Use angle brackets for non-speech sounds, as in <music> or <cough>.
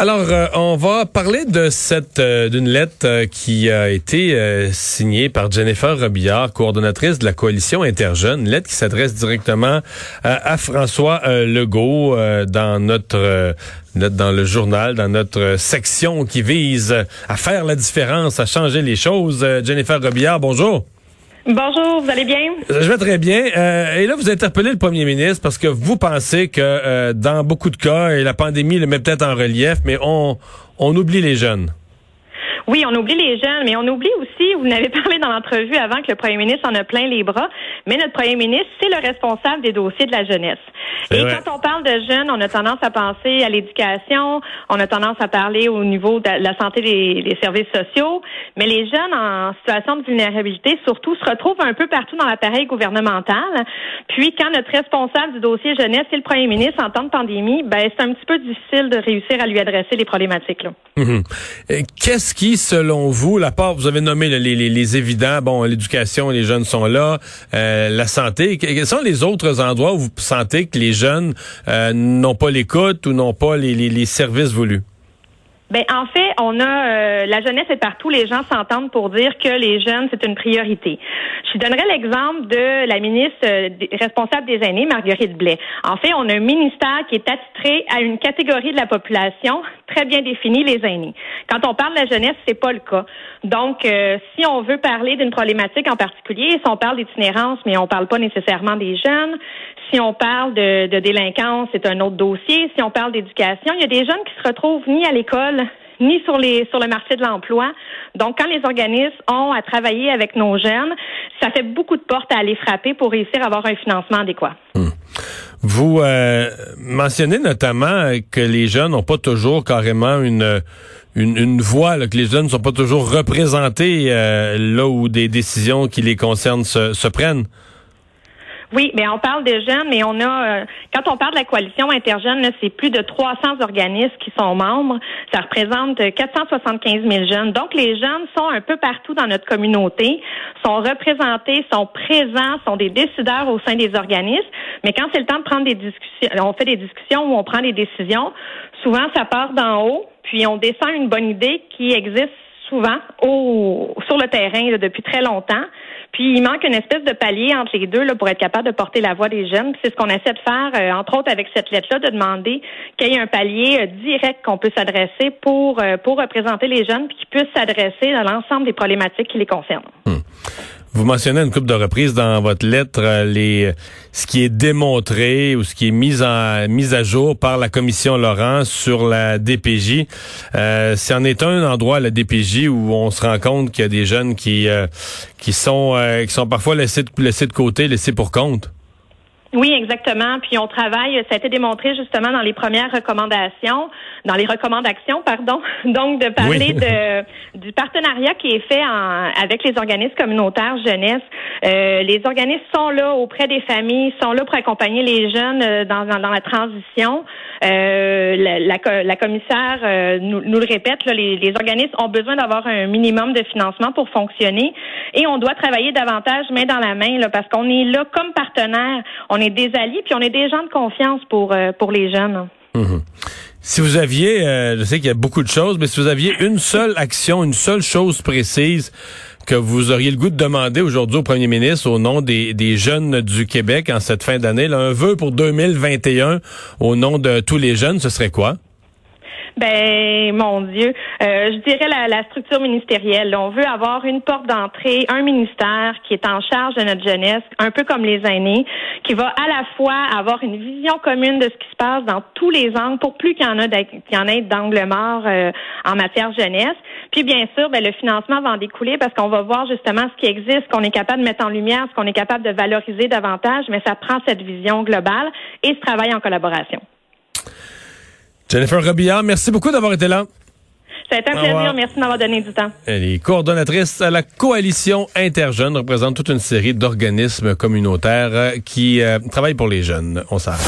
Alors, euh, on va parler de cette euh, d'une lettre euh, qui a été signée par Jennifer Robillard, coordonnatrice de la coalition Interjeunes, une lettre qui s'adresse directement à François Legault dans notre dans le journal, dans notre section qui vise à faire la différence, à changer les choses. Jennifer Robillard, bonjour. Bonjour, vous allez bien? Je vais très bien. Euh, et là, vous interpellez le premier ministre parce que vous pensez que euh, dans beaucoup de cas, la pandémie le met peut-être en relief, mais on, on oublie les jeunes. Oui, on oublie les jeunes, mais on oublie aussi, vous n'avez <laughs> parlé dans l'entrevue avant que le premier ministre en a plein les bras, mais notre premier ministre, c'est le responsable des dossiers de la jeunesse. Et quand on parle de jeunes, on a tendance à penser à l'éducation, on a tendance à parler au niveau de la santé des, services sociaux, mais les jeunes en situation de vulnérabilité, surtout, se retrouvent un peu partout dans l'appareil gouvernemental. Puis, quand notre responsable du dossier jeunesse, c'est le premier ministre en temps de pandémie, ben, c'est un petit peu difficile de réussir à lui adresser les problématiques. Là. Mhm. Qu'est-ce qui, selon vous, la part, vous avez nommé les, évidents, bon, l'éducation, les jeunes sont là, euh, la santé, quels sont les autres endroits où vous sentez que les jeunes euh, n'ont pas l'écoute ou n'ont pas les, services voulus? Ben en fait, on a euh, la jeunesse est partout. Les gens s'entendent pour dire que les jeunes c'est une priorité. Je donnerai l'exemple de la ministre euh, responsable des aînés, Marguerite Blais. En fait, on a un ministère qui est attitré à une catégorie de la population très bien définie, les aînés. Quand on parle de la jeunesse, c'est pas le cas. Donc, euh, si on veut parler d'une problématique en particulier, si on parle d'itinérance, mais on parle pas nécessairement des jeunes. Si on parle de, délinquance, c'est un autre dossier. Si on parle d'éducation, il y a des jeunes qui se retrouvent ni à l'école ni sur le marché de l'emploi. Donc, quand les organismes ont à travailler avec nos jeunes, ça fait beaucoup de portes à aller frapper pour réussir à avoir un financement adéquat. Hmm. Vous euh, mentionnez notamment que les jeunes n'ont pas toujours carrément une une, voix, que les jeunes ne sont pas toujours représentés euh, là où des décisions qui les concernent se prennent. Oui, mais on parle des jeunes, mais on a, euh, quand on parle de la coalition interjeune, c'est plus de 300 organismes qui sont membres. Ça représente 475 000 jeunes. Donc, les jeunes sont un peu partout dans notre communauté, sont représentés, sont présents, sont des décideurs au sein des organismes. Mais quand c'est le temps de prendre des discussions, on fait des discussions où on prend des décisions, souvent ça part d'en haut, puis on descend une bonne idée qui existe souvent au, sur le terrain depuis très longtemps. Puis il manque une espèce de palier entre les deux là, pour être capable de porter la voix des jeunes. C'est ce qu'on essaie de faire, euh, entre autres avec cette lettre-là, de demander qu'il y ait un palier euh, direct qu'on peut s'adresser pour euh, pour représenter les jeunes, puis qui puisse s'adresser à l'ensemble des problématiques qui les concernent. Hmm. Vous mentionnez une couple de reprises dans votre lettre euh, les ce qui est démontré ou ce qui est mis en à jour par la commission Laurent sur la DPJ. Euh, C'en est un endroit la DPJ où on se rend compte qu'il y a des jeunes qui euh, qui sont euh, qui sont parfois laissés laissés de côté, laissés pour compte. Oui, exactement. Puis on travaille, ça a été démontré justement dans les premières recommandations, dans les recommandations, pardon, <laughs> donc de parler de du partenariat qui est fait en, avec les organismes communautaires jeunesse. Euh, les organismes sont là auprès des familles, sont là pour accompagner les jeunes euh, dans, dans, la transition. Euh, la, la, commissaire euh, nous, nous, le répète, là, les, les organismes ont besoin d'avoir un minimum de financement pour fonctionner et on doit travailler davantage main dans la main là, parce qu'on est là comme partenaire. On on est des alliés, puis on est des gens de confiance pour, euh, pour les jeunes. Si vous aviez, euh, je sais qu'il y a beaucoup de choses, mais si vous aviez une seule action, une seule chose précise que vous auriez le goût de demander aujourd'hui au premier ministre au nom des, des jeunes du Québec en cette fin d'année, un vœu pour 2021 au nom de tous les jeunes, ce serait quoi? Ben, mon Dieu, euh, je dirais la, la, structure ministérielle. On veut avoir une porte d'entrée, un ministère qui est en charge de notre jeunesse, un peu comme les aînés, qui va à la fois avoir une vision commune de ce qui se passe dans tous les angles, pour plus qu'il y en ait d'angle mort euh, en matière jeunesse. Puis bien sûr, ben, le financement va en découler parce qu'on va voir justement ce qui existe, ce qu'on est capable de mettre en lumière, ce qu'on est capable de valoriser davantage, mais ça prend cette vision globale et ce travail en collaboration. Jennifer Robillard, merci beaucoup d'avoir été là. Ça a été un plaisir. Merci de m'avoir donné du temps. Elle est coordonnatrice à la coalition Interjeunes, représente toute une série d'organismes communautaires qui euh, travaillent pour les jeunes. On s'arrête.